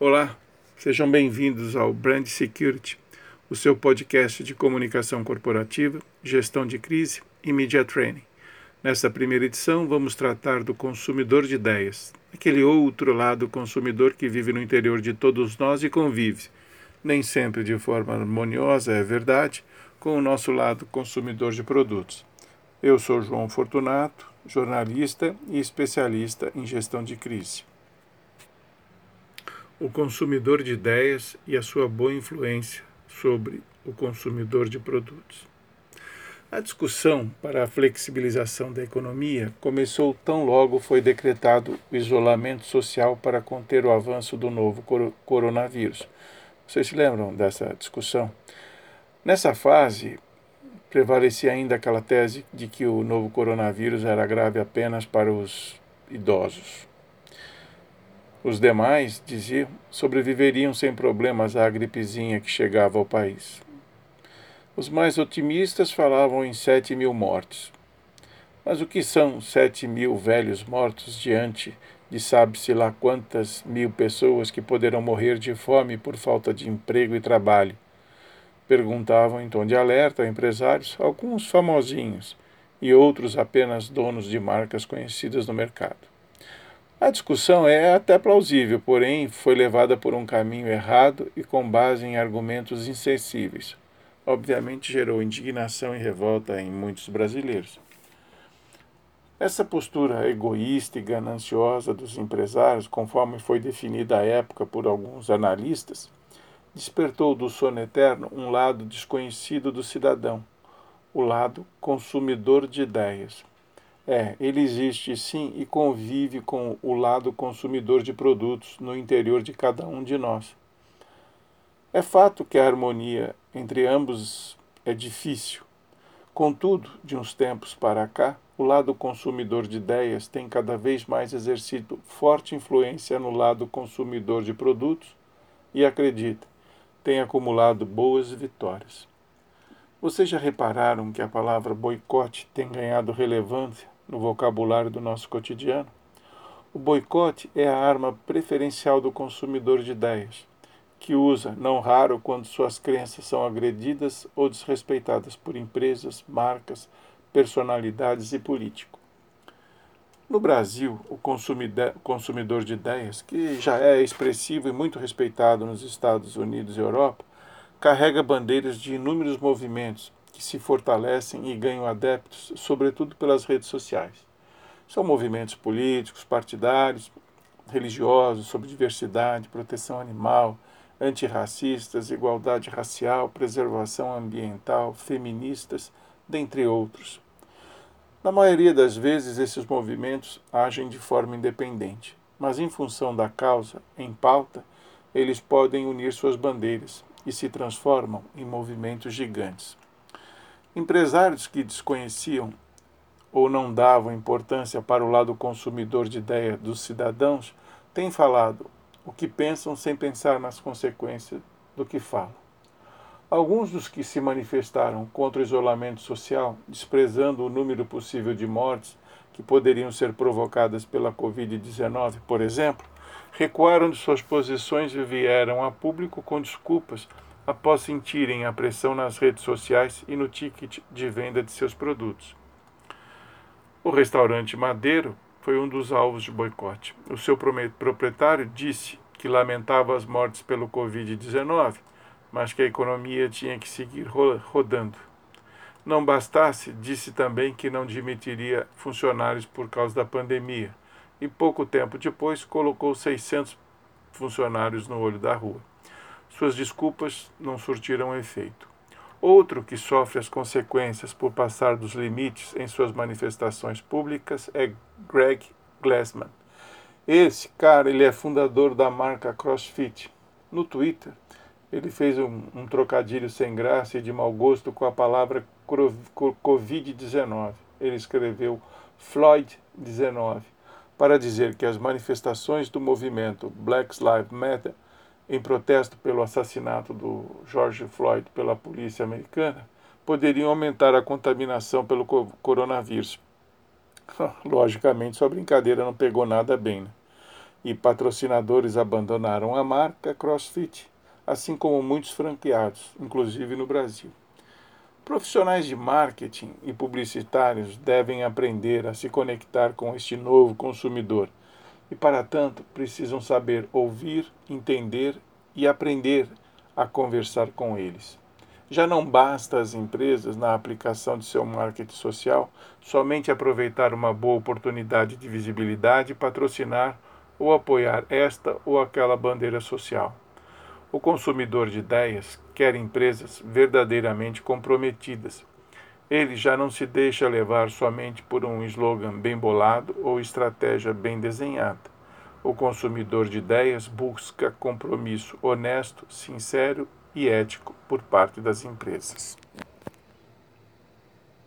Olá, sejam bem-vindos ao Brand Security, o seu podcast de comunicação corporativa, gestão de crise e media training. Nesta primeira edição, vamos tratar do consumidor de ideias, aquele outro lado consumidor que vive no interior de todos nós e convive, nem sempre de forma harmoniosa, é verdade, com o nosso lado consumidor de produtos. Eu sou João Fortunato, jornalista e especialista em gestão de crise o consumidor de ideias e a sua boa influência sobre o consumidor de produtos. A discussão para a flexibilização da economia começou tão logo foi decretado o isolamento social para conter o avanço do novo coronavírus. Vocês se lembram dessa discussão? Nessa fase, prevalecia ainda aquela tese de que o novo coronavírus era grave apenas para os idosos. Os demais, diziam, sobreviveriam sem problemas à gripezinha que chegava ao país. Os mais otimistas falavam em sete mil mortes. Mas o que são sete mil velhos mortos diante de sabe-se lá quantas mil pessoas que poderão morrer de fome por falta de emprego e trabalho? Perguntavam em tom de alerta empresários, alguns famosinhos e outros apenas donos de marcas conhecidas no mercado. A discussão é até plausível, porém foi levada por um caminho errado e com base em argumentos insensíveis. Obviamente gerou indignação e revolta em muitos brasileiros. Essa postura egoísta e gananciosa dos empresários, conforme foi definida à época por alguns analistas, despertou do sono eterno um lado desconhecido do cidadão, o lado consumidor de ideias. É, ele existe sim e convive com o lado consumidor de produtos no interior de cada um de nós. É fato que a harmonia entre ambos é difícil. Contudo, de uns tempos para cá, o lado consumidor de ideias tem cada vez mais exercido forte influência no lado consumidor de produtos e, acredita, tem acumulado boas vitórias. Vocês já repararam que a palavra boicote tem ganhado relevância no vocabulário do nosso cotidiano. O boicote é a arma preferencial do consumidor de ideias, que usa, não raro, quando suas crenças são agredidas ou desrespeitadas por empresas, marcas, personalidades e políticos. No Brasil, o consumidor de ideias, que já é expressivo e muito respeitado nos Estados Unidos e Europa, carrega bandeiras de inúmeros movimentos que se fortalecem e ganham adeptos, sobretudo pelas redes sociais. São movimentos políticos, partidários, religiosos, sobre diversidade, proteção animal, antirracistas, igualdade racial, preservação ambiental, feministas, dentre outros. Na maioria das vezes, esses movimentos agem de forma independente, mas em função da causa em pauta, eles podem unir suas bandeiras e se transformam em movimentos gigantes. Empresários que desconheciam ou não davam importância para o lado consumidor de ideia dos cidadãos têm falado o que pensam sem pensar nas consequências do que falam. Alguns dos que se manifestaram contra o isolamento social, desprezando o número possível de mortes que poderiam ser provocadas pela Covid-19, por exemplo, recuaram de suas posições e vieram a público com desculpas após sentirem a pressão nas redes sociais e no ticket de venda de seus produtos. O restaurante Madeiro foi um dos alvos de boicote. O seu proprietário disse que lamentava as mortes pelo Covid-19, mas que a economia tinha que seguir rodando. Não bastasse, disse também que não demitiria funcionários por causa da pandemia, e pouco tempo depois colocou 600 funcionários no olho da rua. Suas desculpas não surtiram efeito. Outro que sofre as consequências por passar dos limites em suas manifestações públicas é Greg Glassman. Esse cara, ele é fundador da marca CrossFit. No Twitter, ele fez um, um trocadilho sem graça e de mau gosto com a palavra Covid-19. Ele escreveu Floyd-19 para dizer que as manifestações do movimento Black Lives Matter em protesto pelo assassinato do George Floyd pela polícia americana, poderiam aumentar a contaminação pelo coronavírus. Logicamente, sua brincadeira não pegou nada bem. Né? e patrocinadores abandonaram a marca CrossFit, assim como muitos franqueados, inclusive no Brasil. Profissionais de marketing e publicitários devem aprender a se conectar com este novo consumidor e, para tanto, precisam saber ouvir, entender e aprender a conversar com eles. Já não basta às empresas, na aplicação de seu marketing social, somente aproveitar uma boa oportunidade de visibilidade, patrocinar ou apoiar esta ou aquela bandeira social. O consumidor de ideias quer empresas verdadeiramente comprometidas. Ele já não se deixa levar somente por um slogan bem bolado ou estratégia bem desenhada. O consumidor de ideias busca compromisso honesto, sincero e ético por parte das empresas.